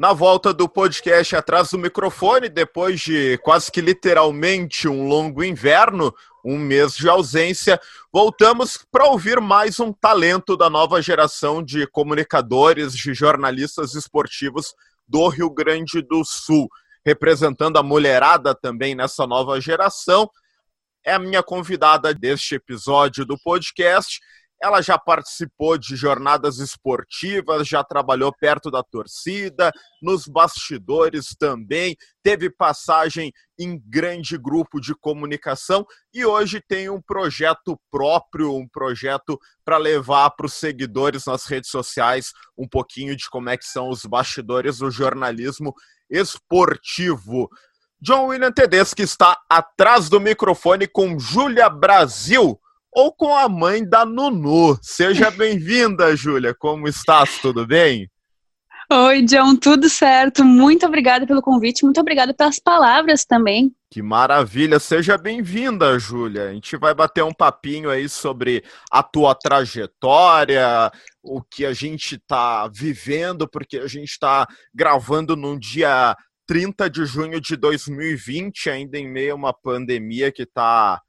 Na volta do podcast atrás do microfone, depois de quase que literalmente um longo inverno, um mês de ausência, voltamos para ouvir mais um talento da nova geração de comunicadores, de jornalistas esportivos do Rio Grande do Sul, representando a mulherada também nessa nova geração. É a minha convidada deste episódio do podcast ela já participou de jornadas esportivas, já trabalhou perto da torcida, nos bastidores também, teve passagem em grande grupo de comunicação e hoje tem um projeto próprio, um projeto para levar para os seguidores nas redes sociais um pouquinho de como é que são os bastidores do jornalismo esportivo. John William Tedeschi está atrás do microfone com Júlia Brasil ou com a mãe da Nunu. Seja bem-vinda, Júlia. Como estás? Tudo bem? Oi, John, tudo certo. Muito obrigada pelo convite, muito obrigada pelas palavras também. Que maravilha, seja bem-vinda, Júlia. A gente vai bater um papinho aí sobre a tua trajetória, o que a gente está vivendo, porque a gente está gravando num dia 30 de junho de 2020, ainda em meio a uma pandemia que está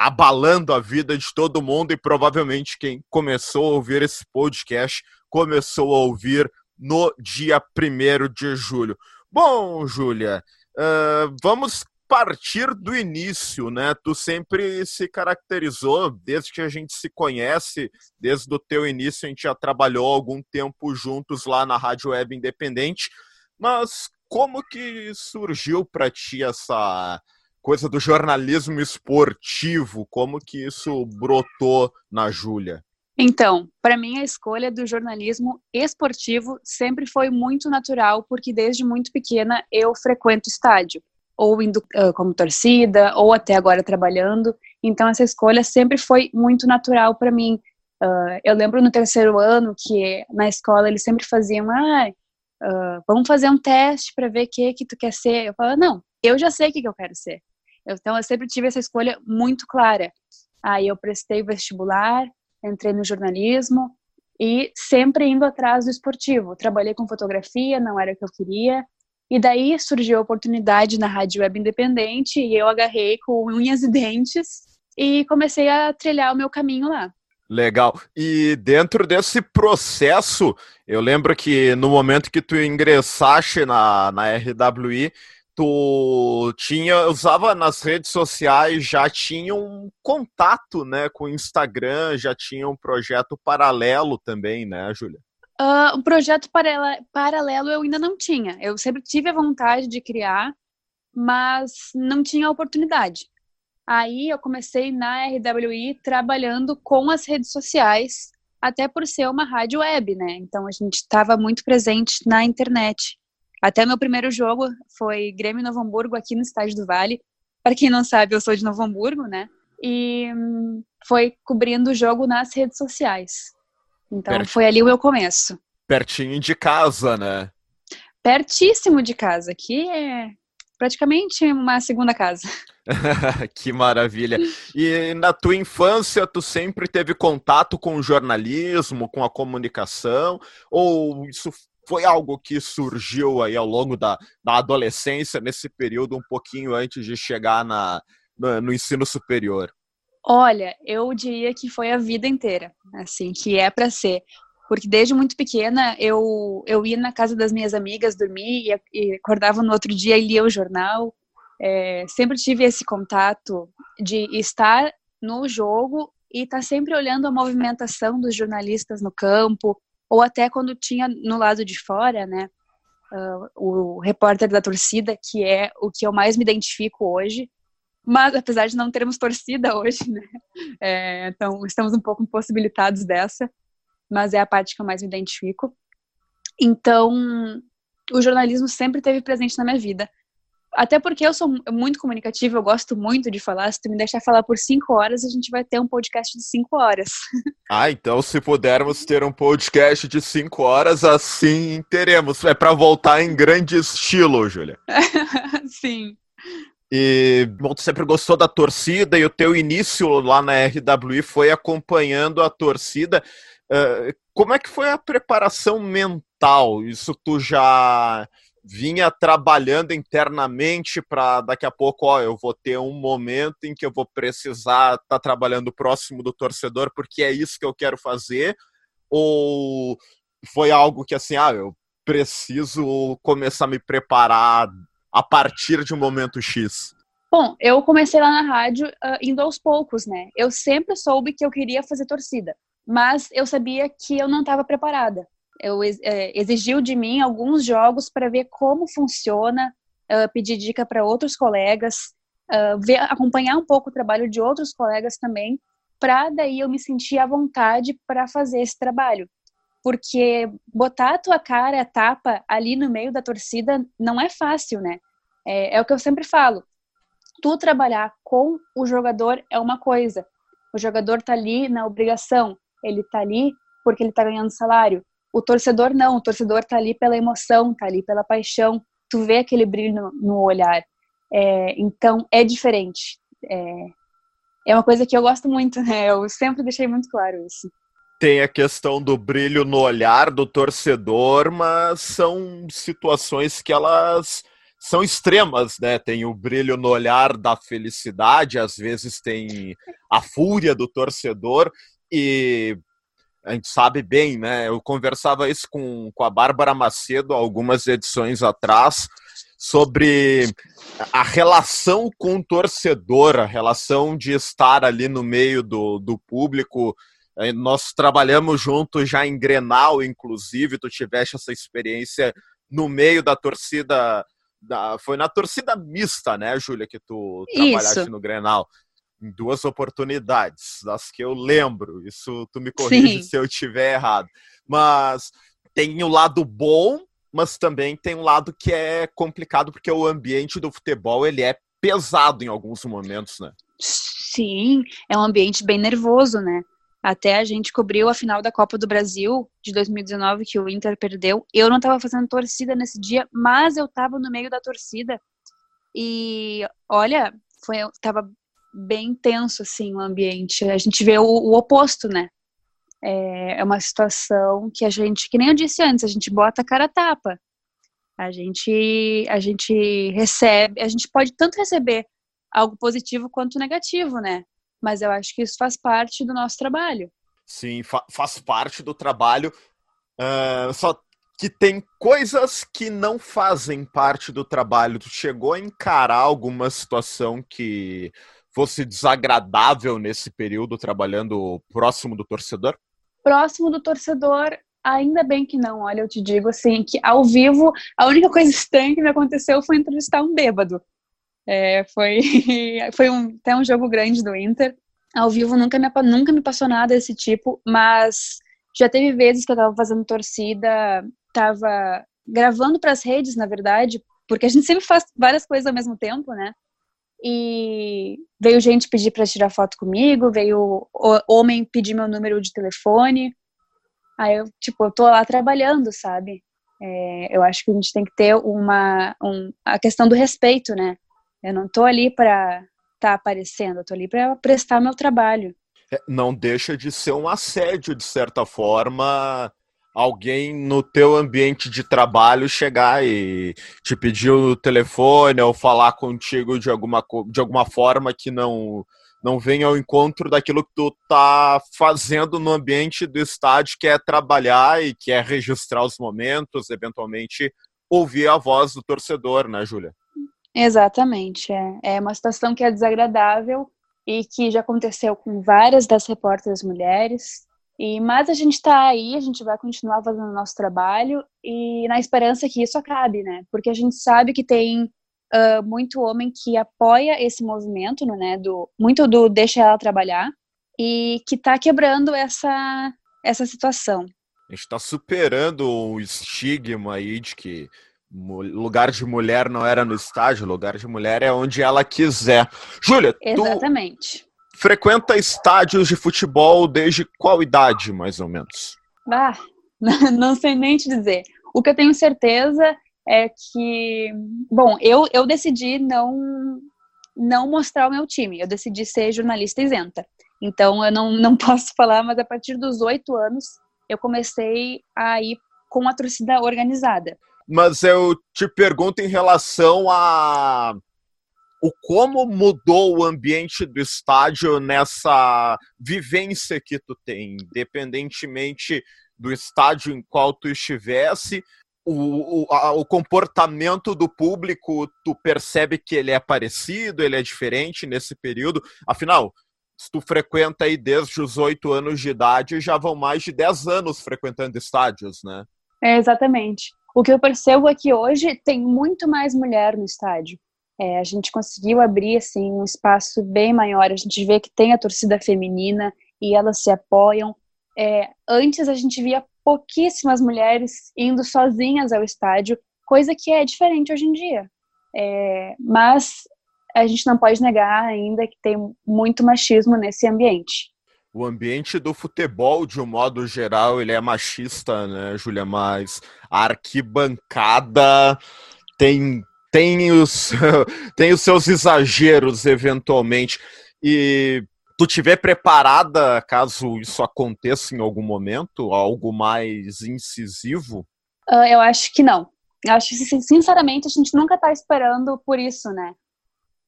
abalando a vida de todo mundo e provavelmente quem começou a ouvir esse podcast começou a ouvir no dia 1 de julho. Bom, Júlia, uh, vamos partir do início, né? Tu sempre se caracterizou, desde que a gente se conhece, desde o teu início a gente já trabalhou algum tempo juntos lá na Rádio Web Independente, mas como que surgiu para ti essa coisa do jornalismo esportivo, como que isso brotou na Júlia? Então, para mim a escolha do jornalismo esportivo sempre foi muito natural, porque desde muito pequena eu frequento estádio, ou indo uh, como torcida, ou até agora trabalhando. Então essa escolha sempre foi muito natural para mim. Uh, eu lembro no terceiro ano que na escola eles sempre faziam, ah, uh, vamos fazer um teste para ver o que que tu quer ser. Eu falava, não, eu já sei o que, que eu quero ser. Então, eu sempre tive essa escolha muito clara. Aí eu prestei vestibular, entrei no jornalismo e sempre indo atrás do esportivo. Trabalhei com fotografia, não era o que eu queria. E daí surgiu a oportunidade na Rádio Web Independente e eu agarrei com unhas e dentes e comecei a trilhar o meu caminho lá. Legal. E dentro desse processo, eu lembro que no momento que tu ingressaste na, na RWI, tu tinha usava nas redes sociais já tinha um contato né com o Instagram já tinha um projeto paralelo também né Júlia? Uh, um projeto paralelo eu ainda não tinha. Eu sempre tive a vontade de criar mas não tinha oportunidade. Aí eu comecei na RWI trabalhando com as redes sociais até por ser uma rádio web né? Então a gente estava muito presente na internet até meu primeiro jogo foi Grêmio Novo Hamburgo aqui no Estádio do Vale. Para quem não sabe, eu sou de Novo Hamburgo, né? E hum, foi cobrindo o jogo nas redes sociais. Então Pertinho. foi ali o meu começo. Pertinho de casa, né? Pertíssimo de casa, que é praticamente uma segunda casa. que maravilha. E na tua infância, tu sempre teve contato com o jornalismo, com a comunicação? Ou isso foi algo que surgiu aí ao longo da, da adolescência, nesse período um pouquinho antes de chegar na, no, no ensino superior? Olha, eu diria que foi a vida inteira, assim, que é para ser. Porque desde muito pequena eu, eu ia na casa das minhas amigas dormir e, acordava no outro dia e lia o jornal. É, sempre tive esse contato de estar no jogo e estar tá sempre olhando a movimentação dos jornalistas no campo, ou até quando tinha no lado de fora, né, uh, o repórter da torcida, que é o que eu mais me identifico hoje, mas apesar de não termos torcida hoje, né, é, então estamos um pouco impossibilitados dessa, mas é a parte que eu mais me identifico. Então, o jornalismo sempre teve presente na minha vida. Até porque eu sou muito comunicativa, eu gosto muito de falar. Se tu me deixar falar por cinco horas, a gente vai ter um podcast de cinco horas. Ah, então se pudermos ter um podcast de cinco horas, assim teremos. É para voltar em grande estilo, Júlia. Sim. E bom, tu sempre gostou da torcida e o teu início lá na RWI foi acompanhando a torcida. Uh, como é que foi a preparação mental? mental, isso tu já vinha trabalhando internamente para daqui a pouco, ó, eu vou ter um momento em que eu vou precisar estar tá trabalhando próximo do torcedor, porque é isso que eu quero fazer? Ou foi algo que assim, ah, eu preciso começar a me preparar a partir de um momento X? Bom, eu comecei lá na rádio uh, indo aos poucos, né? Eu sempre soube que eu queria fazer torcida, mas eu sabia que eu não estava preparada. Eu é, exigiu de mim alguns jogos para ver como funciona, uh, pedir dica para outros colegas, uh, ver, acompanhar um pouco o trabalho de outros colegas também, para daí eu me sentir à vontade para fazer esse trabalho. Porque botar a tua cara, a tapa ali no meio da torcida não é fácil, né? É, é o que eu sempre falo. Tu trabalhar com o jogador é uma coisa. O jogador tá ali na obrigação, ele tá ali porque ele tá ganhando salário. O torcedor não, o torcedor tá ali pela emoção, tá ali pela paixão. Tu vê aquele brilho no, no olhar. É, então é diferente. É, é uma coisa que eu gosto muito, né? Eu sempre deixei muito claro isso. Tem a questão do brilho no olhar do torcedor, mas são situações que elas são extremas, né? Tem o brilho no olhar da felicidade, às vezes tem a fúria do torcedor e a gente sabe bem, né? Eu conversava isso com, com a Bárbara Macedo algumas edições atrás sobre a relação com o torcedor, a relação de estar ali no meio do, do público. É, nós trabalhamos juntos já em Grenal, inclusive, tu tiveste essa experiência no meio da torcida. Da, foi na torcida mista, né, Júlia, que tu trabalhaste Isso. no Grenal em duas oportunidades, das que eu lembro. Isso tu me corrige Sim. se eu tiver errado. Mas tem o lado bom, mas também tem um lado que é complicado porque o ambiente do futebol ele é pesado em alguns momentos, né? Sim, é um ambiente bem nervoso, né? Até a gente cobriu a final da Copa do Brasil de 2019 que o Inter perdeu. Eu não estava fazendo torcida nesse dia, mas eu estava no meio da torcida. E olha, foi tava bem tenso assim o ambiente. A gente vê o, o oposto, né? É, é, uma situação que a gente, que nem eu disse antes, a gente bota a cara a tapa. A gente, a gente recebe, a gente pode tanto receber algo positivo quanto negativo, né? Mas eu acho que isso faz parte do nosso trabalho. Sim, fa faz parte do trabalho. Uh, só que tem coisas que não fazem parte do trabalho. Tu chegou a encarar alguma situação que fosse desagradável nesse período trabalhando próximo do torcedor? Próximo do torcedor, ainda bem que não. Olha, eu te digo assim, que ao vivo, a única coisa estranha que me aconteceu foi entrevistar um bêbado. É, foi foi um, até um jogo grande do Inter. Ao vivo nunca me, nunca me passou nada desse tipo, mas já teve vezes que eu tava fazendo torcida, tava gravando para as redes, na verdade, porque a gente sempre faz várias coisas ao mesmo tempo, né? E veio gente pedir para tirar foto comigo, veio homem pedir meu número de telefone. Aí eu, tipo, eu tô lá trabalhando, sabe? É, eu acho que a gente tem que ter uma um, a questão do respeito, né? Eu não tô ali para estar tá aparecendo, eu tô ali para prestar meu trabalho. É, não deixa de ser um assédio de certa forma alguém no teu ambiente de trabalho chegar e te pedir o telefone ou falar contigo de alguma, de alguma forma que não não venha ao encontro daquilo que tu tá fazendo no ambiente do estádio, que é trabalhar e que é registrar os momentos, eventualmente ouvir a voz do torcedor, né, Júlia? Exatamente. É, é uma situação que é desagradável e que já aconteceu com várias das repórteres mulheres. E, mas a gente está aí, a gente vai continuar fazendo o nosso trabalho e na esperança que isso acabe, né? Porque a gente sabe que tem uh, muito homem que apoia esse movimento, né? Do, muito do deixa ela trabalhar e que está quebrando essa, essa situação. A gente está superando o estigma aí de que lugar de mulher não era no estádio, lugar de mulher é onde ela quiser. Júlia, Exatamente. Tu frequenta estádios de futebol desde qual idade, mais ou menos? Ah, não sei nem te dizer. O que eu tenho certeza é que, bom, eu, eu decidi não não mostrar o meu time. Eu decidi ser jornalista isenta. Então eu não, não posso falar, mas a partir dos oito anos eu comecei a ir com a torcida organizada. Mas eu te pergunto em relação a o como mudou o ambiente do estádio nessa vivência que tu tem, independentemente do estádio em qual tu estivesse, o, o, a, o comportamento do público, tu percebe que ele é parecido, ele é diferente nesse período. Afinal, se tu frequenta aí desde os oito anos de idade, já vão mais de dez anos frequentando estádios, né? É, exatamente. O que eu percebo é que hoje tem muito mais mulher no estádio. É, a gente conseguiu abrir assim um espaço bem maior. A gente vê que tem a torcida feminina e elas se apoiam. É, antes a gente via pouquíssimas mulheres indo sozinhas ao estádio, coisa que é diferente hoje em dia. É, mas a gente não pode negar ainda que tem muito machismo nesse ambiente o ambiente do futebol, de um modo geral, ele é machista, né, Júlia? Mas a arquibancada tem, tem, os, tem os seus exageros, eventualmente. E tu tiver preparada caso isso aconteça em algum momento, algo mais incisivo? Uh, eu acho que não. Eu acho que, sinceramente, a gente nunca está esperando por isso, né?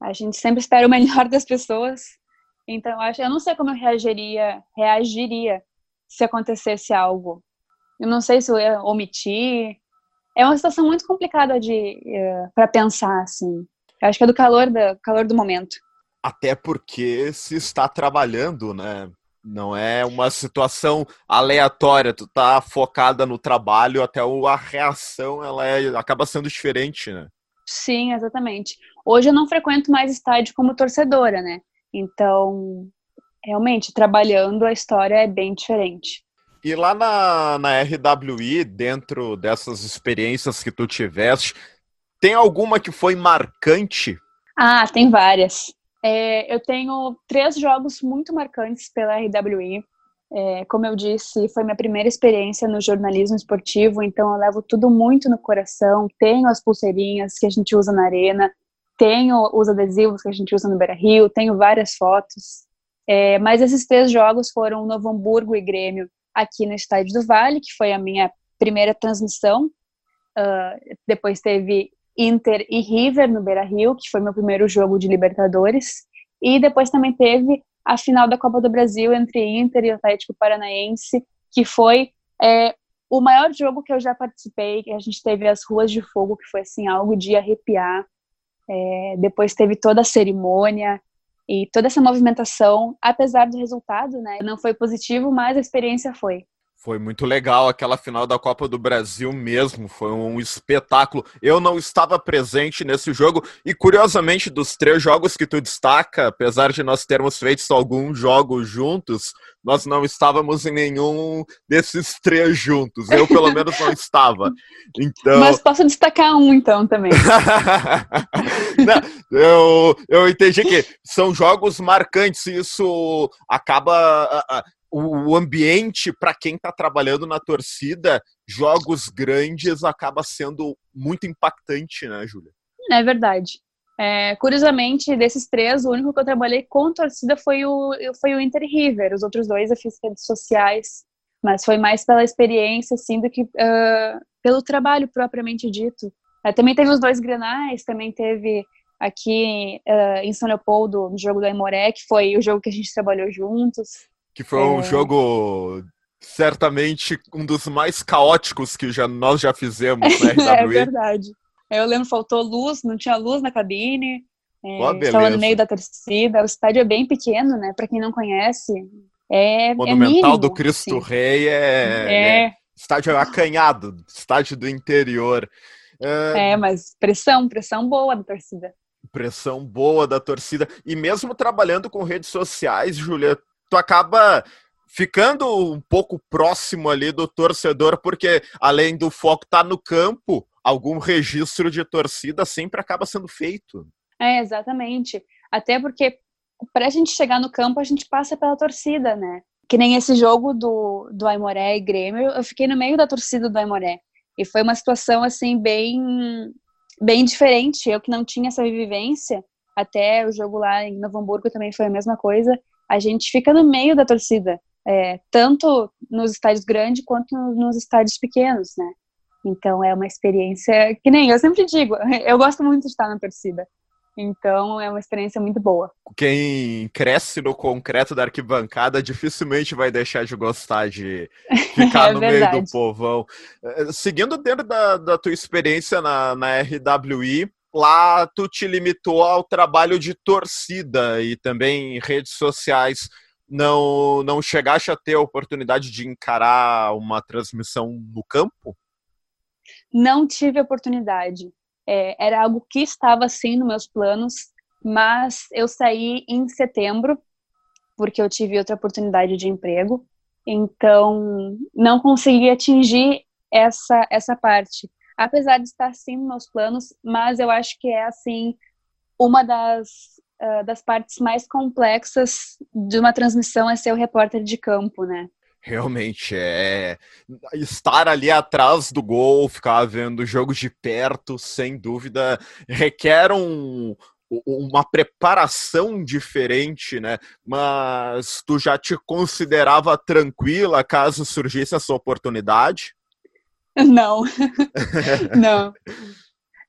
A gente sempre espera o melhor das pessoas então, eu acho, eu não sei como eu reagiria, reagiria se acontecesse algo. Eu não sei se eu ia omitir. É uma situação muito complicada de uh, eh, para pensar assim. Eu acho que é do calor do calor do momento. Até porque se está trabalhando, né? Não é uma situação aleatória, tu tá focada no trabalho, até a reação ela é, acaba sendo diferente, né? Sim, exatamente. Hoje eu não frequento mais estádio como torcedora, né? Então, realmente, trabalhando a história é bem diferente. E lá na, na RWI, dentro dessas experiências que tu tiveste, tem alguma que foi marcante? Ah, tem várias. É, eu tenho três jogos muito marcantes pela RWI. É, como eu disse, foi minha primeira experiência no jornalismo esportivo, então eu levo tudo muito no coração. Tenho as pulseirinhas que a gente usa na arena, tenho os adesivos que a gente usa no Beira Rio, tenho várias fotos. É, mas esses três jogos foram Novo Hamburgo e Grêmio aqui no Estádio do Vale, que foi a minha primeira transmissão. Uh, depois teve Inter e River no Beira Rio, que foi meu primeiro jogo de Libertadores. E depois também teve a final da Copa do Brasil entre Inter e Atlético Paranaense, que foi é, o maior jogo que eu já participei. A gente teve as ruas de fogo, que foi assim algo de arrepiar. É, depois teve toda a cerimônia e toda essa movimentação, apesar do resultado, né, não foi positivo, mas a experiência foi. Foi muito legal aquela final da Copa do Brasil mesmo, foi um espetáculo. Eu não estava presente nesse jogo e curiosamente dos três jogos que tu destaca, apesar de nós termos feito alguns jogos juntos, nós não estávamos em nenhum desses três juntos. Eu pelo menos não estava. Então... Mas posso destacar um então também. não, eu, eu entendi que são jogos marcantes e isso acaba o ambiente para quem está trabalhando na torcida, jogos grandes acaba sendo muito impactante, né, Júlia? É verdade. É, curiosamente, desses três, o único que eu trabalhei com torcida foi o, foi o Inter River. Os outros dois eu fiz redes sociais, mas foi mais pela experiência, assim, do que uh, pelo trabalho propriamente dito. Uh, também teve os dois grenais, também teve aqui uh, em São Leopoldo, no jogo do Aimoré, que foi o jogo que a gente trabalhou juntos que foi é. um jogo certamente um dos mais caóticos que já, nós já fizemos na RWE. é verdade. Eu lembro, faltou luz, não tinha luz na cabine. É, estava no meio da torcida. O estádio é bem pequeno, né? Para quem não conhece, é, é Monumental é mínimo, do Cristo assim. Rei é, é. é, estádio acanhado, estádio do interior. É, é, mas pressão, pressão boa da torcida. Pressão boa da torcida. E mesmo trabalhando com redes sociais, Júlia, tu acaba ficando um pouco próximo ali do torcedor, porque além do foco estar tá no campo, algum registro de torcida sempre acaba sendo feito. É, exatamente. Até porque para a gente chegar no campo, a gente passa pela torcida, né? Que nem esse jogo do, do Aimoré e Grêmio, eu fiquei no meio da torcida do Aimoré. E foi uma situação, assim, bem, bem diferente. Eu que não tinha essa vivência, até o jogo lá em Novo Hamburgo também foi a mesma coisa a gente fica no meio da torcida. é, tanto nos estádios grandes quanto nos estádios pequenos, né? Então é uma experiência que nem eu sempre digo, eu gosto muito de estar na torcida. Então é uma experiência muito boa. Quem cresce no concreto da arquibancada dificilmente vai deixar de gostar de ficar é no verdade. meio do povão. Eh, seguindo dentro da, da tua experiência na, na RWI, lá tu te limitou ao trabalho de torcida e também redes sociais. Não, não chegaste a ter a oportunidade de encarar uma transmissão no campo? Não tive oportunidade. É, era algo que estava sim nos meus planos, mas eu saí em setembro, porque eu tive outra oportunidade de emprego, então não consegui atingir essa, essa parte apesar de estar sim nos meus planos, mas eu acho que é assim uma das uh, das partes mais complexas de uma transmissão é ser o repórter de campo, né? Realmente é estar ali atrás do gol, ficar vendo jogos de perto, sem dúvida, requer um, uma preparação diferente, né? Mas tu já te considerava tranquila caso surgisse essa oportunidade? Não, não.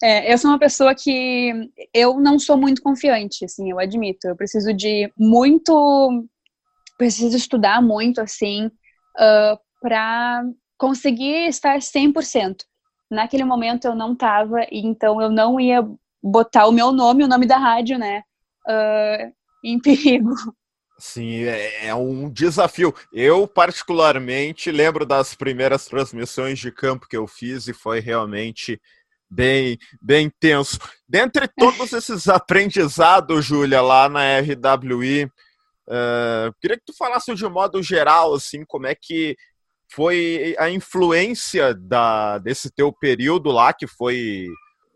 É, eu sou uma pessoa que eu não sou muito confiante, assim, eu admito. Eu preciso de muito, preciso estudar muito, assim, uh, para conseguir estar 100%. Naquele momento eu não estava, então eu não ia botar o meu nome, o nome da rádio, né, uh, em perigo. Sim, é, é, um desafio. Eu, particularmente, lembro das primeiras transmissões de campo que eu fiz e foi realmente bem, bem tenso. Dentre todos esses aprendizados, Júlia, lá na RWI, uh, queria que tu falasse de modo geral, assim, como é que foi a influência da, desse teu período lá, que foi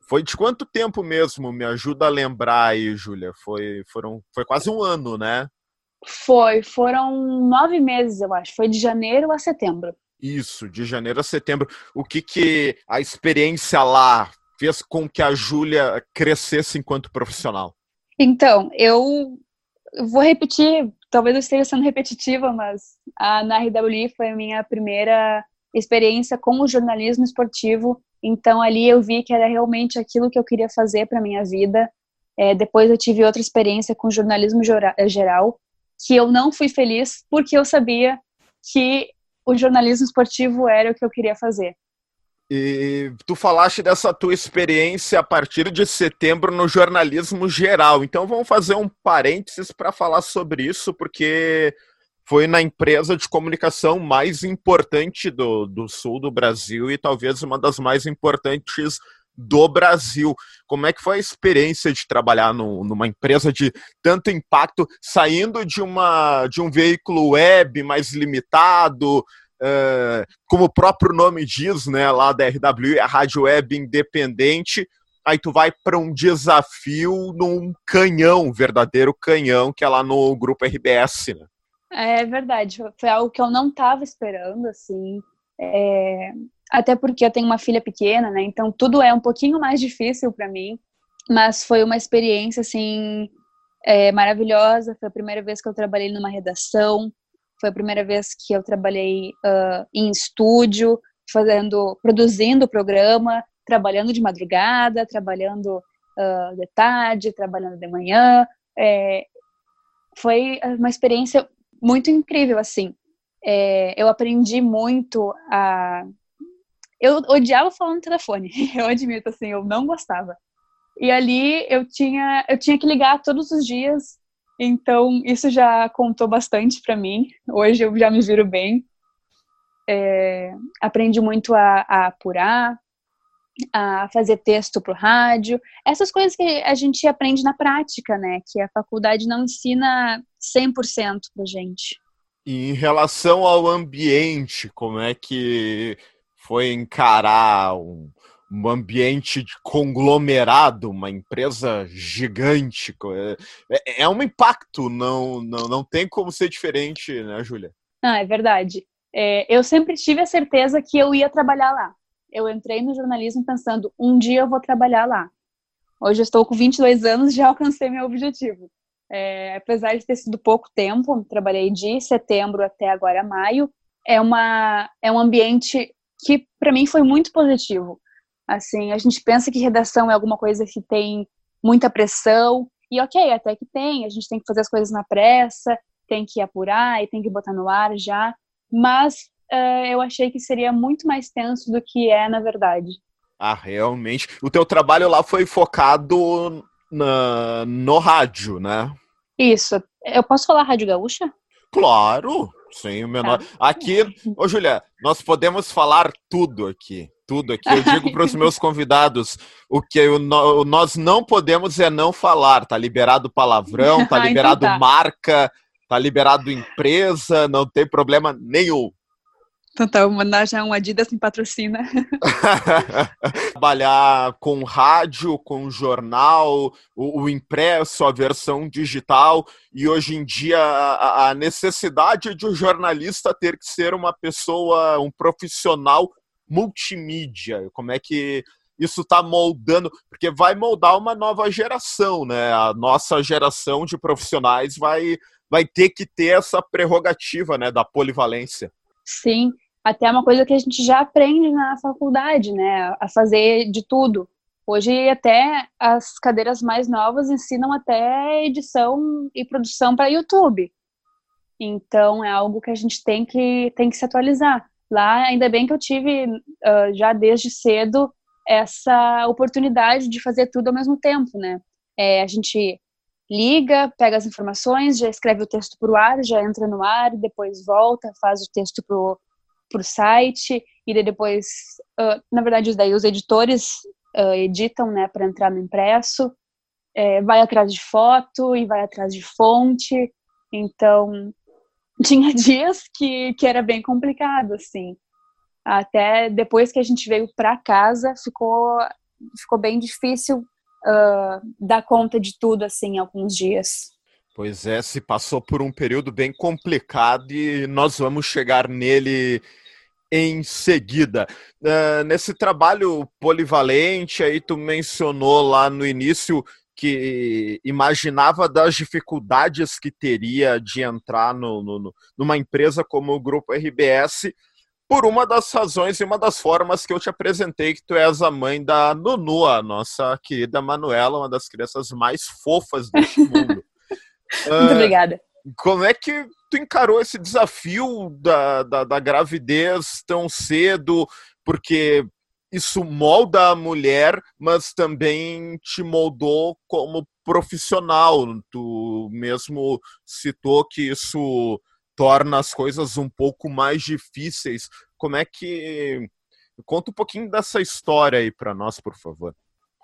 foi de quanto tempo mesmo? Me ajuda a lembrar aí, Júlia. Foi, foram, foi quase um ano, né? Foi, foram nove meses, eu acho. Foi de janeiro a setembro. Isso, de janeiro a setembro. O que que a experiência lá fez com que a Júlia crescesse enquanto profissional? Então, eu vou repetir, talvez eu esteja sendo repetitiva, mas a, na RWI foi a minha primeira experiência com o jornalismo esportivo. Então, ali eu vi que era realmente aquilo que eu queria fazer para minha vida. É, depois eu tive outra experiência com jornalismo geral, que eu não fui feliz porque eu sabia que o jornalismo esportivo era o que eu queria fazer. E tu falaste dessa tua experiência a partir de setembro no jornalismo geral. Então vamos fazer um parênteses para falar sobre isso, porque foi na empresa de comunicação mais importante do, do sul do Brasil e talvez uma das mais importantes do Brasil. Como é que foi a experiência de trabalhar no, numa empresa de tanto impacto, saindo de, uma, de um veículo web mais limitado, uh, como o próprio nome diz, né, lá da RW, a rádio web independente, aí tu vai para um desafio num canhão, verdadeiro canhão, que é lá no grupo RBS, né? É verdade, foi algo que eu não estava esperando, assim. É, até porque eu tenho uma filha pequena, né? Então tudo é um pouquinho mais difícil para mim, mas foi uma experiência assim é, maravilhosa. Foi a primeira vez que eu trabalhei numa redação, foi a primeira vez que eu trabalhei uh, em estúdio, fazendo, produzindo o programa, trabalhando de madrugada, trabalhando uh, de tarde, trabalhando de manhã. É, foi uma experiência muito incrível, assim. É, eu aprendi muito a eu odiava falar no telefone, eu admito, assim, eu não gostava. E ali eu tinha, eu tinha que ligar todos os dias, então isso já contou bastante para mim. Hoje eu já me viro bem. É, aprendi muito a, a, apurar, a fazer texto para rádio, essas coisas que a gente aprende na prática, né? Que a faculdade não ensina 100% para gente. E em relação ao ambiente, como é que foi encarar um, um ambiente de conglomerado, uma empresa gigante. É, é um impacto, não, não, não tem como ser diferente, né, Júlia? Ah, é verdade. É, eu sempre tive a certeza que eu ia trabalhar lá. Eu entrei no jornalismo pensando, um dia eu vou trabalhar lá. Hoje eu estou com 22 anos já alcancei meu objetivo. É, apesar de ter sido pouco tempo, trabalhei de setembro até agora maio, é, uma, é um ambiente que para mim foi muito positivo. Assim, a gente pensa que redação é alguma coisa que tem muita pressão, e ok, até que tem, a gente tem que fazer as coisas na pressa, tem que apurar e tem que botar no ar já, mas uh, eu achei que seria muito mais tenso do que é na verdade. Ah, realmente. O teu trabalho lá foi focado na, no rádio, né? Isso. Eu posso falar Rádio Gaúcha? Claro, sem o menor. Tá. Aqui, ô Julia, nós podemos falar tudo aqui. Tudo aqui. Eu digo para os meus convidados: o que eu, nós não podemos é não falar. Tá liberado palavrão, tá liberado então tá. marca, tá liberado empresa, não tem problema nenhum. Então tá, mandar já um Adidas me patrocina. Trabalhar com rádio, com jornal, o, o, impresso, a versão digital, e hoje em dia a, a necessidade de um jornalista ter que ser uma pessoa, um profissional multimídia. Como é que isso está moldando, porque vai moldar uma nova geração, né? A nossa geração de profissionais vai, vai ter que ter essa prerrogativa, né, da polivalência. Sim, até uma coisa que a gente já aprende na faculdade, né? A fazer de tudo. Hoje até as cadeiras mais novas ensinam até edição e produção para YouTube. Então é algo que a gente tem que tem que se atualizar. Lá ainda bem que eu tive uh, já desde cedo essa oportunidade de fazer tudo ao mesmo tempo, né? É, a gente liga, pega as informações, já escreve o texto para o ar, já entra no ar, depois volta, faz o texto pro para o site e depois, uh, na verdade, daí os editores uh, editam, né, para entrar no impresso, é, vai atrás de foto e vai atrás de fonte, então tinha dias que, que era bem complicado, assim. Até depois que a gente veio para casa, ficou, ficou bem difícil uh, dar conta de tudo, assim, alguns dias. Pois é, se passou por um período bem complicado e nós vamos chegar nele em seguida. Uh, nesse trabalho polivalente, aí tu mencionou lá no início que imaginava das dificuldades que teria de entrar no, no, numa empresa como o Grupo RBS, por uma das razões e uma das formas que eu te apresentei, que tu és a mãe da Nunu, a nossa querida Manuela, uma das crianças mais fofas deste mundo. Muito uh, obrigada. Como é que tu encarou esse desafio da, da, da gravidez tão cedo? Porque isso molda a mulher, mas também te moldou como profissional. Tu mesmo citou que isso torna as coisas um pouco mais difíceis. Como é que. Conta um pouquinho dessa história aí para nós, por favor.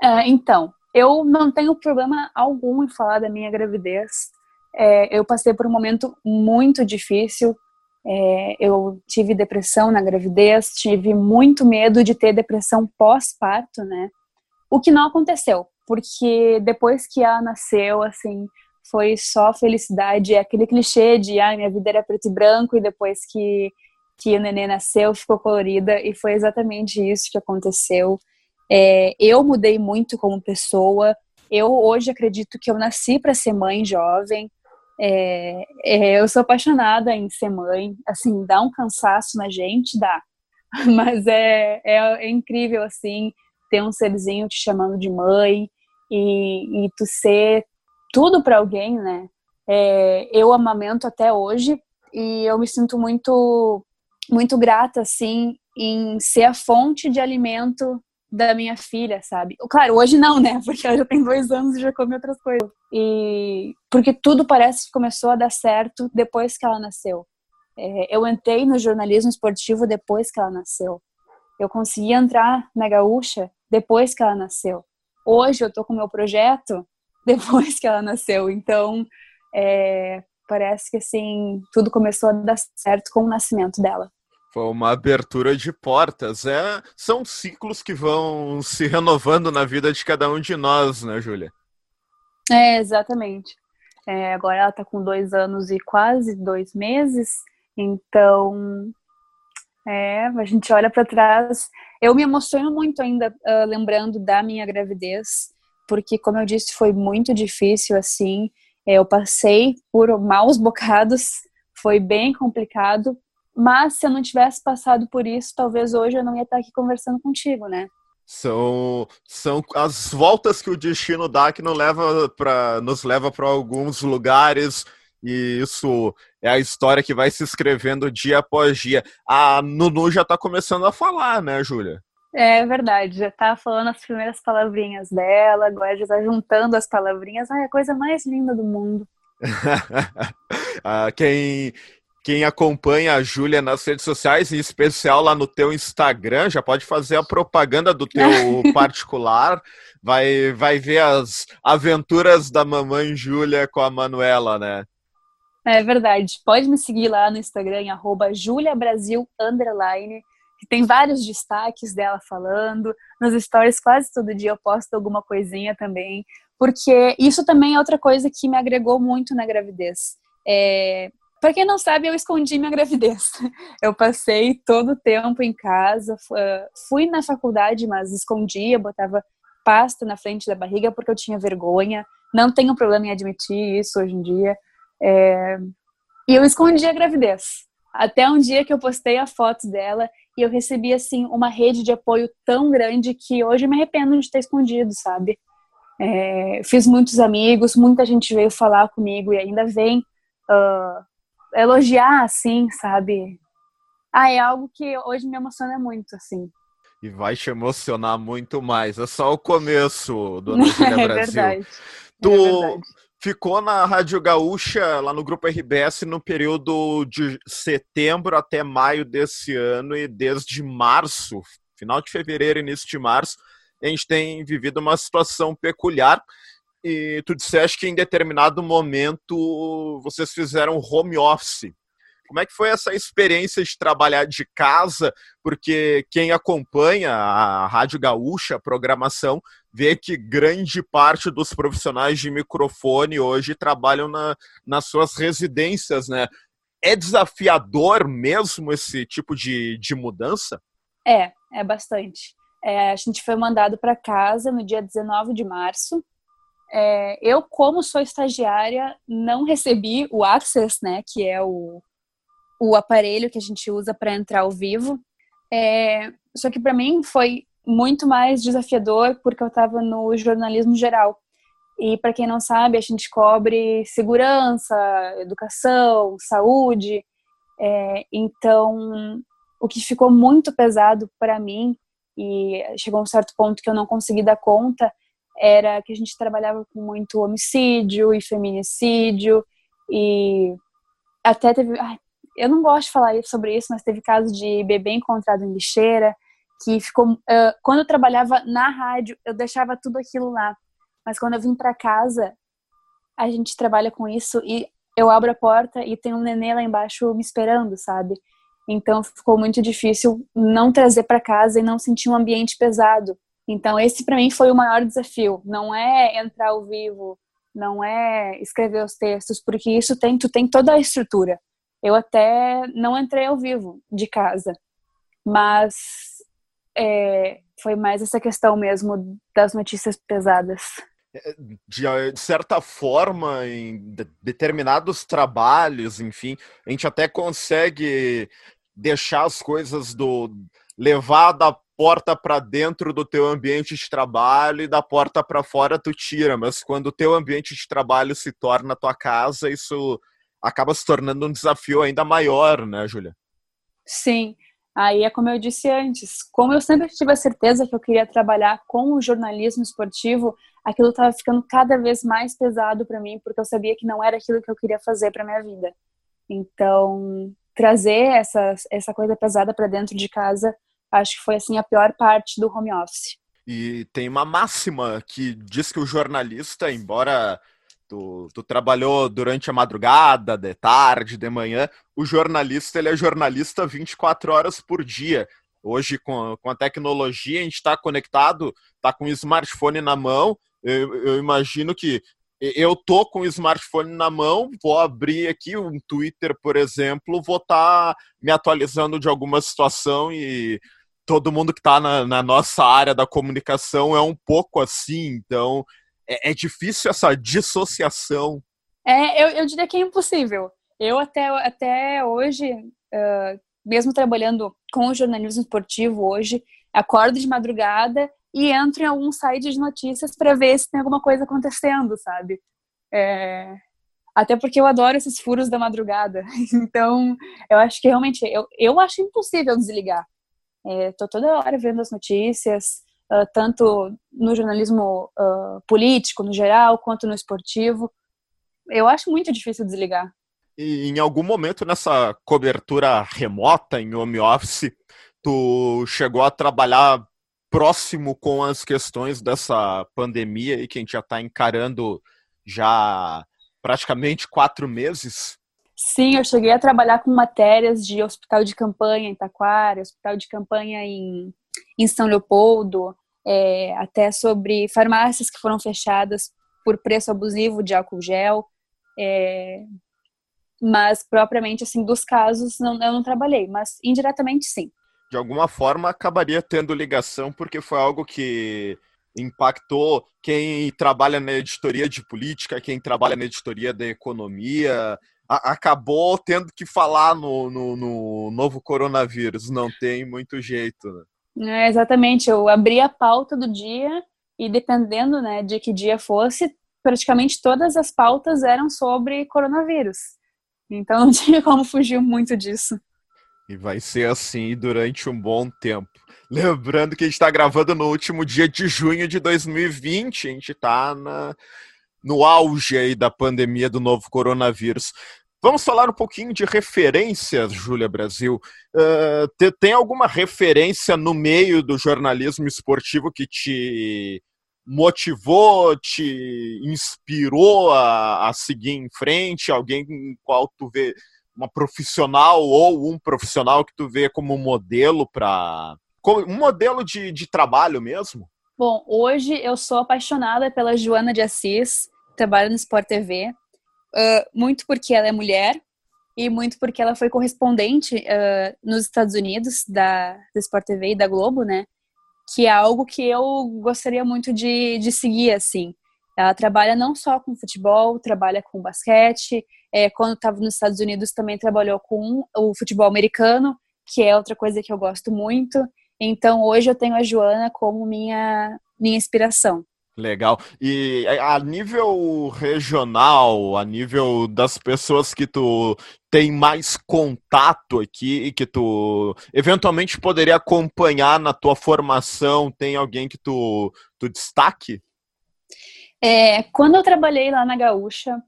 É, então, eu não tenho problema algum em falar da minha gravidez. É, eu passei por um momento muito difícil. É, eu tive depressão na gravidez, tive muito medo de ter depressão pós-parto, né? O que não aconteceu, porque depois que ela nasceu, assim, foi só felicidade. Aquele clichê de, ah, minha vida era preto e branco, e depois que, que o neném nasceu, ficou colorida, e foi exatamente isso que aconteceu. É, eu mudei muito como pessoa. Eu hoje acredito que eu nasci para ser mãe jovem. É, é, eu sou apaixonada em ser mãe. Assim, dá um cansaço na gente, dá. Mas é, é, é incrível, assim, ter um serzinho te chamando de mãe e, e tu ser tudo para alguém, né? É, eu amamento até hoje e eu me sinto muito, muito grata, assim, em ser a fonte de alimento da minha filha, sabe? Claro, hoje não, né? Porque ela já tem dois anos e já come outras coisas. E porque tudo parece que começou a dar certo depois que ela nasceu. É, eu entrei no jornalismo esportivo depois que ela nasceu. Eu consegui entrar na gaúcha depois que ela nasceu. Hoje eu tô com meu projeto depois que ela nasceu. Então, é, parece que assim tudo começou a dar certo com o nascimento dela. Foi uma abertura de portas. É, são ciclos que vão se renovando na vida de cada um de nós, né, Júlia? É, exatamente. É, agora ela está com dois anos e quase dois meses, então é, a gente olha para trás. Eu me emociono muito ainda uh, lembrando da minha gravidez, porque, como eu disse, foi muito difícil assim. Eu passei por maus bocados, foi bem complicado, mas se eu não tivesse passado por isso, talvez hoje eu não ia estar aqui conversando contigo, né? São, são as voltas que o destino dá que não leva pra, nos leva para alguns lugares e isso é a história que vai se escrevendo dia após dia. A Nunu já está começando a falar, né, Júlia? É verdade, já tá falando as primeiras palavrinhas dela, agora já tá juntando as palavrinhas. Ai, a coisa mais linda do mundo. ah, quem, quem acompanha a Júlia nas redes sociais, em especial lá no teu Instagram, já pode fazer a propaganda do teu particular, vai, vai ver as aventuras da mamãe Júlia com a Manuela, né? É verdade. Pode me seguir lá no Instagram, arroba juliabrasil, que tem vários destaques dela falando. Nos stories quase todo dia eu posto alguma coisinha também, porque isso também é outra coisa que me agregou muito na gravidez. É, para quem não sabe, eu escondi minha gravidez. Eu passei todo o tempo em casa, fui na faculdade, mas escondia, botava pasta na frente da barriga porque eu tinha vergonha. Não tenho problema em admitir isso hoje em dia. É... E eu escondi a gravidez. Até um dia que eu postei a foto dela e eu recebi, assim, uma rede de apoio tão grande que hoje eu me arrependo de ter escondido, sabe? É... Fiz muitos amigos, muita gente veio falar comigo e ainda vem uh, elogiar, assim, sabe? Ah, é algo que hoje me emociona muito, assim. E vai te emocionar muito mais. É só o começo do Ana é Brasil. Verdade. Tu é verdade. ficou na Rádio Gaúcha, lá no Grupo RBS, no período de setembro até maio desse ano, e desde março, final de fevereiro, início de março, a gente tem vivido uma situação peculiar e tu disseste que em determinado momento vocês fizeram home office. Como é que foi essa experiência de trabalhar de casa? Porque quem acompanha a Rádio Gaúcha, a programação, vê que grande parte dos profissionais de microfone hoje trabalham na, nas suas residências, né? É desafiador mesmo esse tipo de, de mudança? É, é bastante. É, a gente foi mandado para casa no dia 19 de março é, eu, como sou estagiária, não recebi o Access, né, que é o, o aparelho que a gente usa para entrar ao vivo. É, só que para mim foi muito mais desafiador porque eu estava no jornalismo geral. E para quem não sabe, a gente cobre segurança, educação, saúde. É, então, o que ficou muito pesado para mim e chegou a um certo ponto que eu não consegui dar conta era que a gente trabalhava com muito homicídio e feminicídio e até teve eu não gosto de falar sobre isso mas teve caso de bebê encontrado em lixeira que ficou quando eu trabalhava na rádio eu deixava tudo aquilo lá. Mas quando eu vim para casa a gente trabalha com isso e eu abro a porta e tem um nenê lá embaixo me esperando sabe? Então ficou muito difícil não trazer para casa e não sentir um ambiente pesado então, esse para mim foi o maior desafio. Não é entrar ao vivo, não é escrever os textos, porque isso tem, tu tem toda a estrutura. Eu até não entrei ao vivo de casa, mas é, foi mais essa questão mesmo das notícias pesadas. É, de, de, certa forma, em determinados trabalhos, enfim, a gente até consegue deixar as coisas do levar da porta para dentro do teu ambiente de trabalho e da porta para fora tu tira, mas quando o teu ambiente de trabalho se torna tua casa, isso acaba se tornando um desafio ainda maior, né, Júlia? Sim. Aí é como eu disse antes, como eu sempre tive a certeza que eu queria trabalhar com o jornalismo esportivo, aquilo estava ficando cada vez mais pesado para mim, porque eu sabia que não era aquilo que eu queria fazer para minha vida. Então, trazer essa, essa coisa pesada para dentro de casa acho que foi assim a pior parte do home office. E tem uma máxima que diz que o jornalista, embora tu, tu trabalhou durante a madrugada, de tarde, de manhã, o jornalista ele é jornalista 24 horas por dia. Hoje, com, com a tecnologia, a gente está conectado, está com o smartphone na mão. Eu, eu imagino que eu tô com o smartphone na mão, vou abrir aqui um Twitter, por exemplo, vou estar tá me atualizando de alguma situação e todo mundo que está na, na, nossa área da comunicação é um pouco assim, então é, é difícil essa dissociação. É, eu, eu diria que é impossível. Eu até, até hoje, uh, mesmo trabalhando com o jornalismo esportivo hoje, acordo de madrugada e entro em algum site de notícias para ver se tem alguma coisa acontecendo, sabe? É... Até porque eu adoro esses furos da madrugada. Então, eu acho que realmente, eu, eu acho impossível desligar. Estou é, toda hora vendo as notícias, uh, tanto no jornalismo uh, político, no geral, quanto no esportivo. Eu acho muito difícil desligar. E em algum momento nessa cobertura remota, em home office, tu chegou a trabalhar próximo com as questões dessa pandemia e que a gente já está encarando já praticamente quatro meses? Sim, eu cheguei a trabalhar com matérias de hospital de campanha em Taquara, hospital de campanha em, em São Leopoldo, é, até sobre farmácias que foram fechadas por preço abusivo de álcool gel. É, mas propriamente assim dos casos não, eu não trabalhei, mas indiretamente sim. De alguma forma acabaria tendo ligação porque foi algo que impactou quem trabalha na editoria de política, quem trabalha na editoria da economia, a, acabou tendo que falar no, no, no, novo coronavírus. Não tem muito jeito. Né? É, exatamente. Eu abri a pauta do dia e dependendo né, de que dia fosse, praticamente todas as pautas eram sobre coronavírus. Então não tinha como fugir muito disso. E vai ser assim durante um bom tempo. Lembrando que a gente está gravando no último dia de junho de 2020, a gente está no auge aí da pandemia do novo coronavírus. Vamos falar um pouquinho de referências, Júlia Brasil. Uh, tem alguma referência no meio do jornalismo esportivo que te motivou, te inspirou a, a seguir em frente? Alguém com qual tu vê uma profissional ou um profissional que tu vê como modelo para um modelo de, de trabalho mesmo? Bom, hoje eu sou apaixonada pela Joana de Assis, trabalha no Sport TV, uh, muito porque ela é mulher e muito porque ela foi correspondente uh, nos Estados Unidos da, da Sport TV e da Globo, né? Que é algo que eu gostaria muito de, de seguir, assim. Ela trabalha não só com futebol, trabalha com basquete. É, quando estava nos Estados Unidos, também trabalhou com o futebol americano, que é outra coisa que eu gosto muito. Então, hoje eu tenho a Joana como minha, minha inspiração. Legal. E a nível regional, a nível das pessoas que tu tem mais contato aqui e que tu eventualmente poderia acompanhar na tua formação, tem alguém que tu, tu destaque? É, quando eu trabalhei lá na Gaúcha,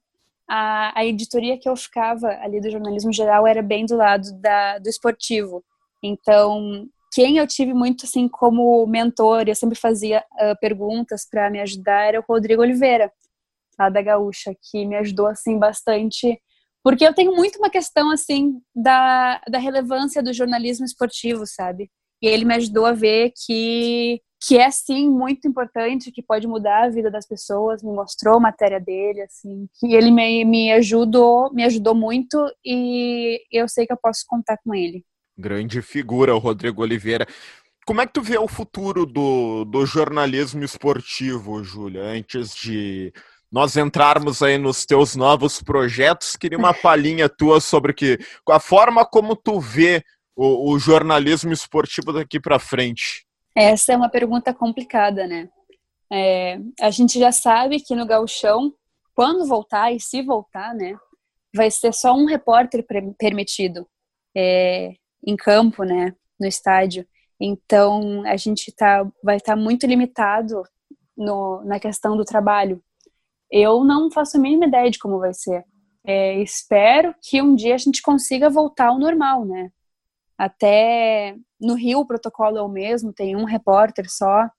a, a editoria que eu ficava ali do jornalismo geral era bem do lado da, do esportivo. Então, quem eu tive muito assim como mentor, eu sempre fazia uh, perguntas para me ajudar, era o Rodrigo Oliveira, lá da Gaúcha, que me ajudou assim bastante, porque eu tenho muito uma questão assim da, da relevância do jornalismo esportivo, sabe? E ele me ajudou a ver que que é sim muito importante, que pode mudar a vida das pessoas, me mostrou a matéria dele, assim, que ele me, me ajudou, me ajudou muito e eu sei que eu posso contar com ele. Grande figura, o Rodrigo Oliveira. Como é que tu vê o futuro do, do jornalismo esportivo, Júlia? Antes de nós entrarmos aí nos teus novos projetos, queria uma palhinha tua sobre que a forma como tu vê o, o jornalismo esportivo daqui para frente. Essa é uma pergunta complicada, né? É, a gente já sabe que no gauchão, quando voltar e se voltar, né, vai ser só um repórter permitido. É, em campo, né, no estádio. Então a gente tá, vai estar tá muito limitado no, na questão do trabalho. Eu não faço a mínima ideia de como vai ser. É, espero que um dia a gente consiga voltar ao normal, né? Até no Rio o protocolo é o mesmo, tem um repórter só,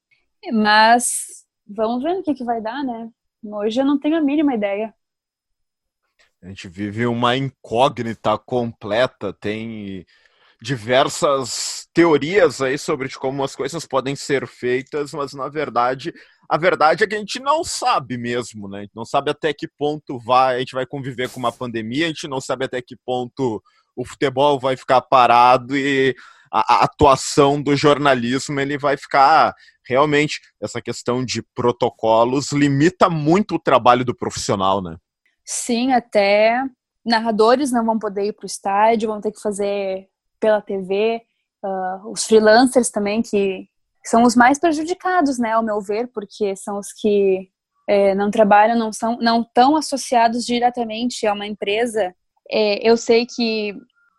mas vamos ver no que, que vai dar, né? Hoje eu não tenho a mínima ideia. A gente vive uma incógnita completa, tem diversas teorias aí sobre como as coisas podem ser feitas, mas na verdade, a verdade é que a gente não sabe mesmo, né? A gente não sabe até que ponto vai, a gente vai conviver com uma pandemia, a gente não sabe até que ponto o futebol vai ficar parado e a, a atuação do jornalismo ele vai ficar realmente essa questão de protocolos limita muito o trabalho do profissional, né? Sim, até narradores não vão poder ir para o estádio, vão ter que fazer pela TV. Uh, ah, os freelancers também, que são os mais prejudicados, né, ao meu ver, porque são os que é, não trabalham, não são, não estão associados diretamente a uma empresa. É, eu sei que,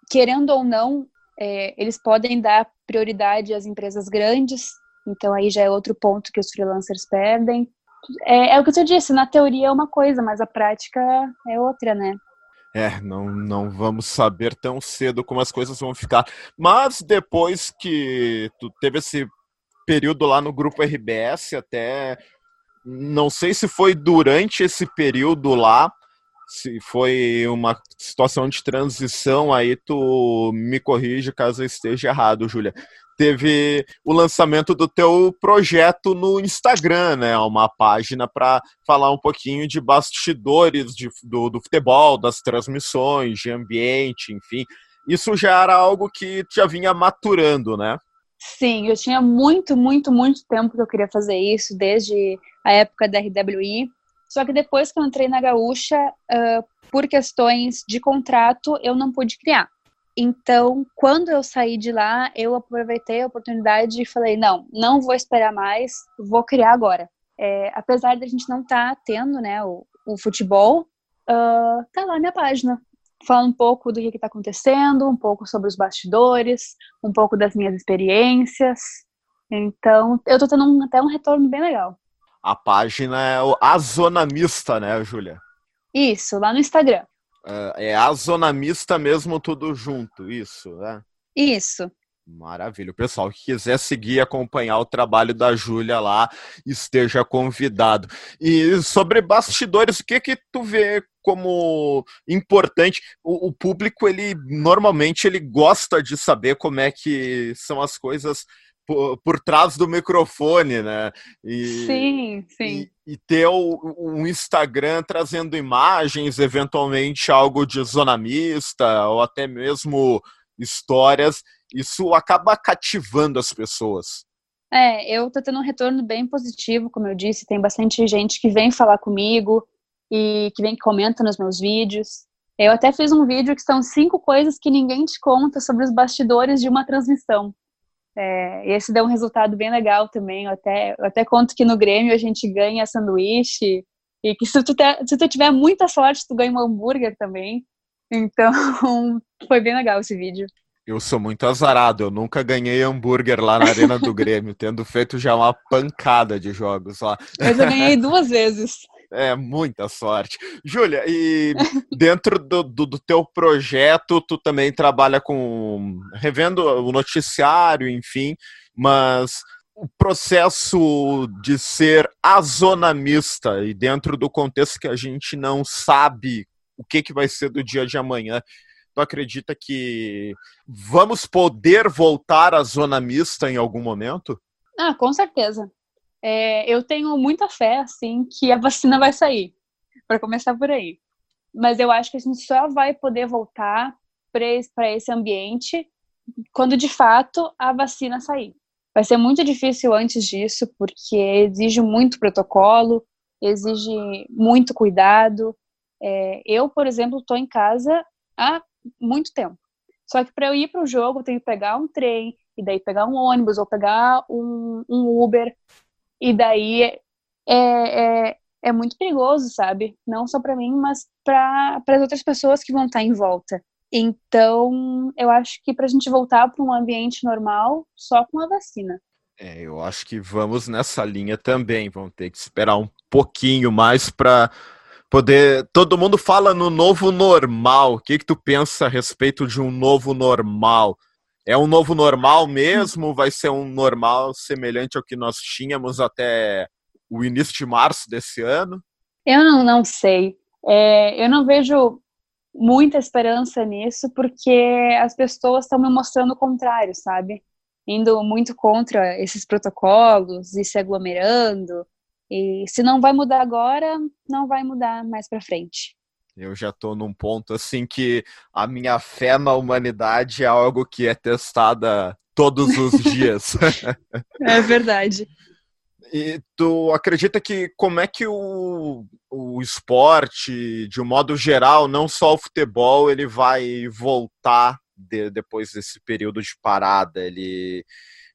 querendo ou não, é, eles podem dar prioridade às empresas grandes, então aí já é outro ponto que os freelancers perdem. É, é o que eu disse, na teoria é uma coisa, mas a prática é outra, né? É, não, não vamos saber tão cedo como as coisas vão ficar. Mas depois que tu teve esse período lá no grupo RBS, até não sei se foi durante esse período lá, se foi uma situação de transição, aí tu me corrige caso eu esteja errado, Júlia. Teve o lançamento do teu projeto no Instagram, né? Uma página para falar um pouquinho de bastidores de, do, do futebol, das transmissões, de ambiente, enfim. Isso já era algo que já vinha maturando, né? Sim, eu tinha muito, muito, muito tempo que eu queria fazer isso, desde a época da RWI. Só que depois que eu entrei na Gaúcha, uh, por questões de contrato, eu não pude criar. Então, quando eu saí de lá, eu aproveitei a oportunidade e falei: não, não vou esperar mais, vou criar agora. É, apesar de a gente não estar tá tendo né, o, o futebol, uh, tá lá minha página. Fala um pouco do que está acontecendo, um pouco sobre os bastidores, um pouco das minhas experiências. Então, eu estou tendo um, até um retorno bem legal. A página é o Azonamista, né, Júlia? Isso, lá no Instagram. É, é Azonamista mesmo, tudo junto, isso, né? Isso. Maravilha. O pessoal que quiser seguir e acompanhar o trabalho da Júlia lá, esteja convidado. E sobre bastidores, o que que tu vê como importante? O, o, público, ele normalmente ele gosta de saber como é que são as coisas por, por trás do microfone, né? E, sim, sim. E, e ter o, um Instagram trazendo imagens, eventualmente algo de zona mista, ou até mesmo histórias, isso acaba cativando as pessoas. É, eu tô tendo um retorno bem positivo, como eu disse, tem bastante gente que vem falar comigo e que vem que comenta nos meus vídeos. Eu até fiz um vídeo que são cinco coisas que ninguém te conta sobre os bastidores de uma transmissão. É, esse deu um resultado bem legal também. Eu até, eu até conto que no Grêmio a gente ganha sanduíche e que se tu, te, se tu tiver muita sorte, tu ganha um hambúrguer também. Então, foi bem legal esse vídeo. Eu sou muito azarado, eu nunca ganhei hambúrguer lá na Arena do Grêmio, tendo feito já uma pancada de jogos lá. Mas eu ganhei duas vezes. É, muita sorte. Júlia, e dentro do, do, do, teu projeto, tu também trabalha com revendo o noticiário, enfim, mas o processo de ser azonamista e dentro do contexto que a gente não sabe o que, que vai ser do dia de amanhã, tu acredita que vamos poder voltar à zona mista em algum momento? Ah, com certeza é, eu tenho muita fé, assim, que a vacina vai sair, para começar por aí. Mas eu acho que a gente só vai poder voltar para esse, ambiente quando de fato a vacina sair. Vai ser muito difícil antes disso, porque exige muito protocolo, exige muito cuidado. É, eu, por exemplo, estou em casa há muito tempo. Só que para eu ir para o jogo, eu tenho que pegar um trem, e daí pegar um ônibus, ou pegar um, um Uber. E daí é, é, é muito perigoso, sabe? Não só para mim, mas para as outras pessoas que vão estar em volta. Então, eu acho que para a gente voltar para um ambiente normal, só com a vacina. É, eu acho que vamos nessa linha também. Vamos ter que esperar um pouquinho mais para poder. Todo mundo fala no novo normal. O que, que tu pensa a respeito de um novo normal? É um novo normal mesmo? Vai ser um normal semelhante ao que nós tínhamos até o início de março desse ano? Eu não, não sei. É, eu não vejo muita esperança nisso, porque as pessoas estão me mostrando o contrário, sabe? Indo muito contra esses protocolos e se aglomerando. E se não vai mudar agora, não vai mudar mais para frente. Eu já estou num ponto assim que a minha fé na humanidade é algo que é testada todos os dias. é verdade. E tu acredita que como é que o, o esporte, de um modo geral, não só o futebol, ele vai voltar de, depois desse período de parada? Ele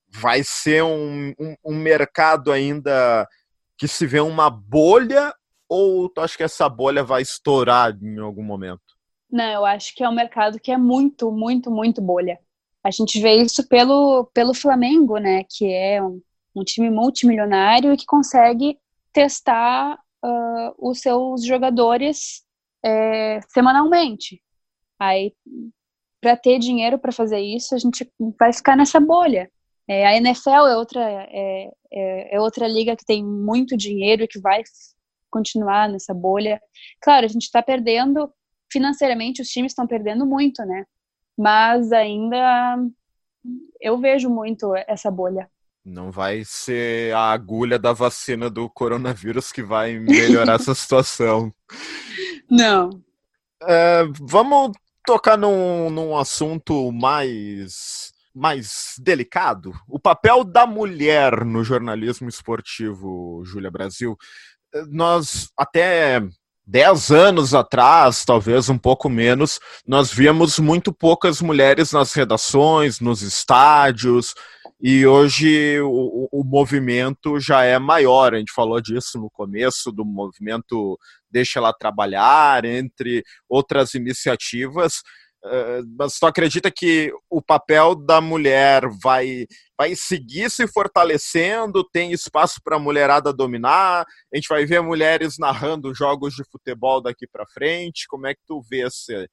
vai ser um, um, um mercado ainda que se vê uma bolha ou tu acha que essa bolha vai estourar em algum momento? Não, eu acho que é um mercado que é muito, muito, muito bolha. A gente vê isso pelo, pelo Flamengo, né? Que é um, um time multimilionário e que consegue testar uh, os seus jogadores é, semanalmente. Aí, para ter dinheiro para fazer isso, a gente vai ficar nessa bolha. É, a NFL é outra, é, é, é, outra liga que tem muito dinheiro e que vai continuar nessa bolha. Claro, a gente está perdendo financeiramente, os times estão perdendo muito, né? Mas ainda eu vejo muito essa bolha. Não vai ser a agulha da vacina do coronavírus que vai melhorar essa situação. Não. É, vamos tocar num, num assunto mais, mais delicado. O papel da mulher no jornalismo esportivo, Júlia Brasil. Nós até 10 anos atrás, talvez um pouco menos, nós víamos muito poucas mulheres nas redações, nos estádios, e hoje o, o, movimento já é maior. A gente falou disso no começo do movimento Deixa Ela Trabalhar, entre outras iniciativas. Uh, mas tu acredita que o papel da mulher vai, vai seguir se fortalecendo? Tem espaço para a mulherada dominar? A gente vai ver mulheres narrando jogos de futebol daqui para frente? Como é que tu vê esse,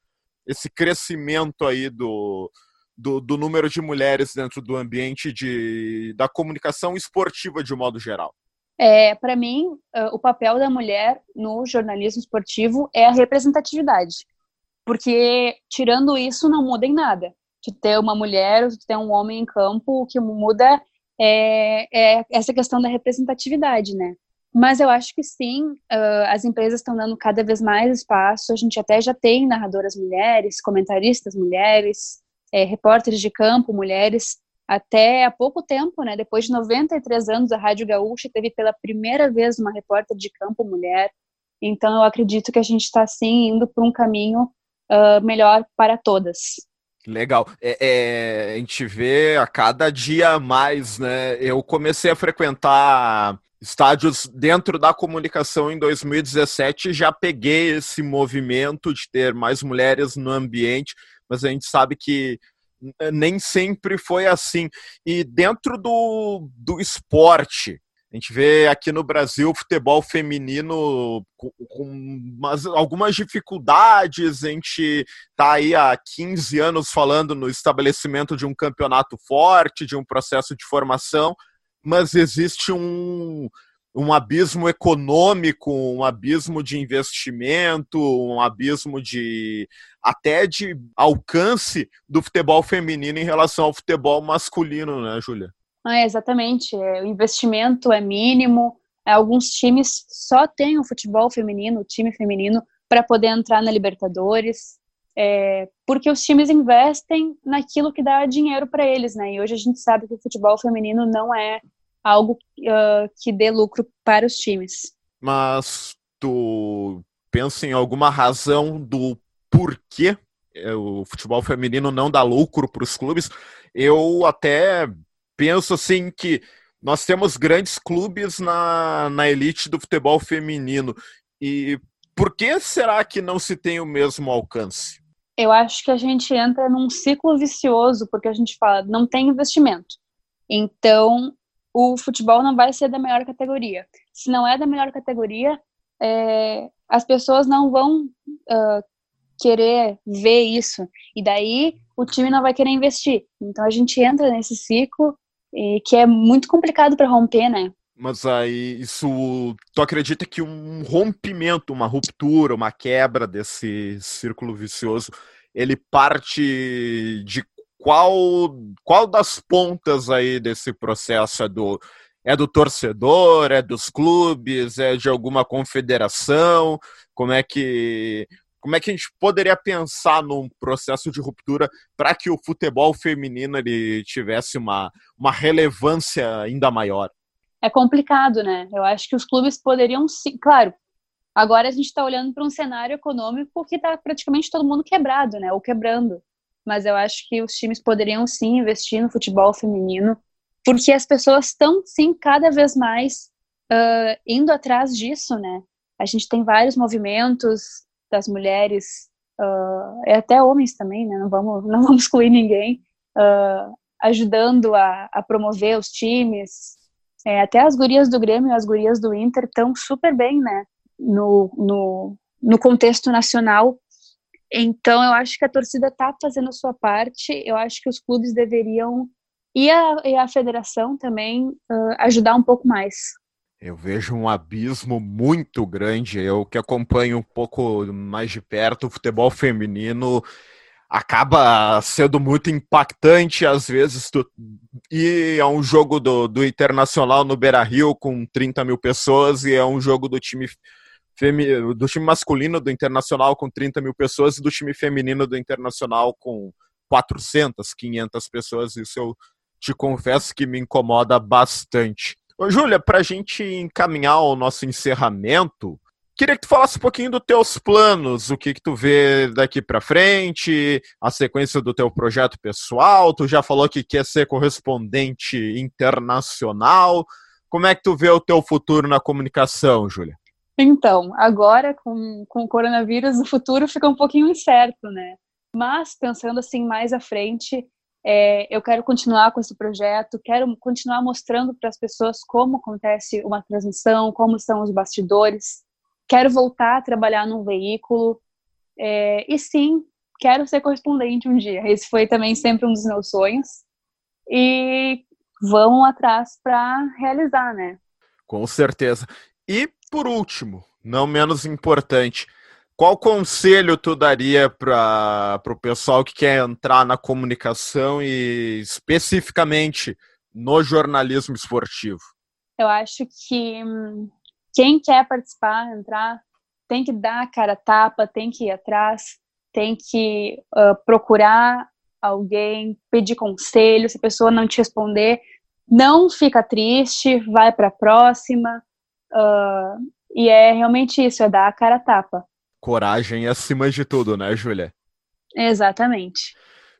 esse crescimento aí do, do, do número de mulheres dentro do ambiente de, da comunicação esportiva de um modo geral? É, para mim, uh, o papel da mulher no jornalismo esportivo é a representatividade. Porque, tirando isso, não muda em nada. De ter uma mulher, de ter um homem em campo, o que muda é, é essa questão da representatividade, né? Mas eu acho que sim, uh, as empresas estão dando cada vez mais espaço. A gente até já tem narradoras mulheres, comentaristas mulheres, é, repórteres de campo, mulheres, até há pouco tempo, né, depois de 93 anos, a Rádio Gaúcha teve pela primeira vez uma repórter de campo mulher. Então, eu acredito que a gente está, sim, indo por um caminho uh, melhor para todas. Legal. É, é, a gente vê a cada dia mais, né? Eu comecei a frequentar estádios dentro da comunicação em 2017, já peguei esse movimento de ter mais mulheres no ambiente mas a gente sabe que nem sempre foi assim. E dentro do, do esporte, a gente vê aqui no Brasil o futebol feminino com, com umas, algumas dificuldades. A gente está aí há 15 anos falando no estabelecimento de um campeonato forte, de um processo de formação, mas existe um, um abismo econômico, um abismo de investimento, um abismo de até de alcance do futebol feminino em relação ao futebol masculino, né, Júlia? Ah, exatamente. É, o investimento é mínimo. É, alguns times só têm o futebol feminino, o time feminino, para poder entrar na Libertadores. É, porque os times investem naquilo que dá dinheiro para eles, né? E hoje a gente sabe que o futebol feminino não é algo uh, que dê lucro para os times. Mas tu pensa em alguma razão do porquê é, o futebol feminino não dá lucro para os clubes? Eu até penso assim que nós temos grandes clubes na, na elite do futebol feminino. E por que será que não se tem o mesmo alcance? Eu acho que a gente entra num ciclo vicioso, porque a gente fala, não tem investimento. Então, o futebol não vai ser da melhor categoria. Se não é da melhor categoria, é, as pessoas não vão uh, querer ver isso. E daí o time não vai querer investir. Então a gente entra nesse ciclo e, que é muito complicado para romper, né? Mas aí, isso. Tu acredita que um rompimento, uma ruptura, uma quebra desse círculo vicioso, ele parte de qual, qual das pontas aí desse processo é do, é do torcedor, é dos clubes, é de alguma confederação? Como é que como é que a gente poderia pensar num processo de ruptura para que o futebol feminino ele tivesse uma, uma relevância ainda maior? é complicado, né? Eu acho que os clubes poderiam sim, claro. Agora a gente está olhando para um cenário econômico que está praticamente todo mundo quebrado, né? Ou quebrando. Mas eu acho que os times poderiam sim investir no futebol feminino, porque as pessoas estão sim cada vez mais uh, indo atrás disso, né? A gente tem vários movimentos das mulheres, uh, e até homens também, né? Não vamos, não vamos excluir ninguém, uh, ajudando a, a, promover os times. É, até as gurias do Grêmio e as gurias do Inter estão super bem, né? No, no, no contexto nacional. Então, eu acho que a torcida está fazendo a sua parte. Eu acho que os clubes deveriam e a, e a federação também uh, ajudar um pouco mais. Eu vejo um abismo muito grande. Eu que acompanho um pouco mais de perto o futebol feminino acaba sendo muito impactante às vezes tu ir a um jogo do, do Internacional no Beira Rio com 30 mil pessoas e é um jogo do time femi, do time masculino do Internacional com 30 mil pessoas e do time feminino do Internacional com 400, 500 pessoas. Isso eu te confesso que me incomoda bastante. Júlia, para a gente encaminhar o nosso encerramento, queria que tu falasse um pouquinho dos teus planos, o que, que tu vê daqui para frente, a sequência do teu projeto pessoal. Tu já falou que quer ser correspondente internacional. Como é que tu vê o teu futuro na comunicação, Júlia? Então, agora com, com o coronavírus, o futuro fica um pouquinho incerto, né? Mas pensando assim mais à frente, é, eu quero continuar com esse projeto, quero continuar mostrando para as pessoas como acontece uma transmissão, como são os bastidores. Quero voltar a trabalhar num veículo. É, e sim, quero ser correspondente um dia. Esse foi também sempre um dos meus sonhos. E vão atrás para realizar, né? Com certeza. E por último, não menos importante, qual conselho tu daria para o pessoal que quer entrar na comunicação e especificamente no jornalismo esportivo? Eu acho que hum, quem quer participar, entrar, tem que dar a cara tapa, tem que ir atrás, tem que uh, procurar alguém, pedir conselho. Se a pessoa não te responder, não fica triste, vai para a próxima. Uh, e é realmente isso, é dar a cara tapa coragem acima de tudo, né, Júlia? Exatamente.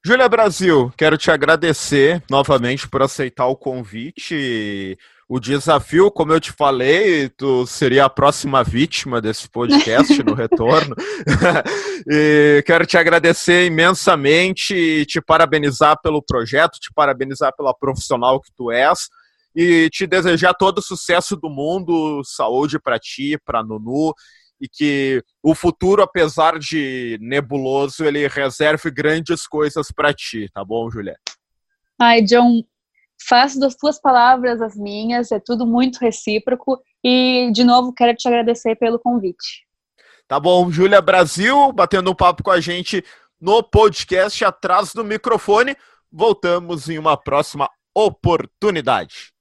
Júlia Brasil, quero te agradecer novamente por aceitar o convite. O desafio, como eu te falei, tu seria a próxima vítima desse podcast no retorno. e quero te agradecer imensamente e te parabenizar pelo projeto, te parabenizar pela profissional que tu és e te desejar todo o sucesso do mundo, saúde para ti, para Nunu e que o futuro, apesar de nebuloso, ele reserve grandes coisas para ti, tá bom, Julia? Ai, John, faço das tuas palavras as minhas, é tudo muito recíproco e, de novo, quero te agradecer pelo convite. Tá bom, Júlia Brasil, batendo um papo com a gente no podcast atrás do microfone. Voltamos em uma próxima oportunidade.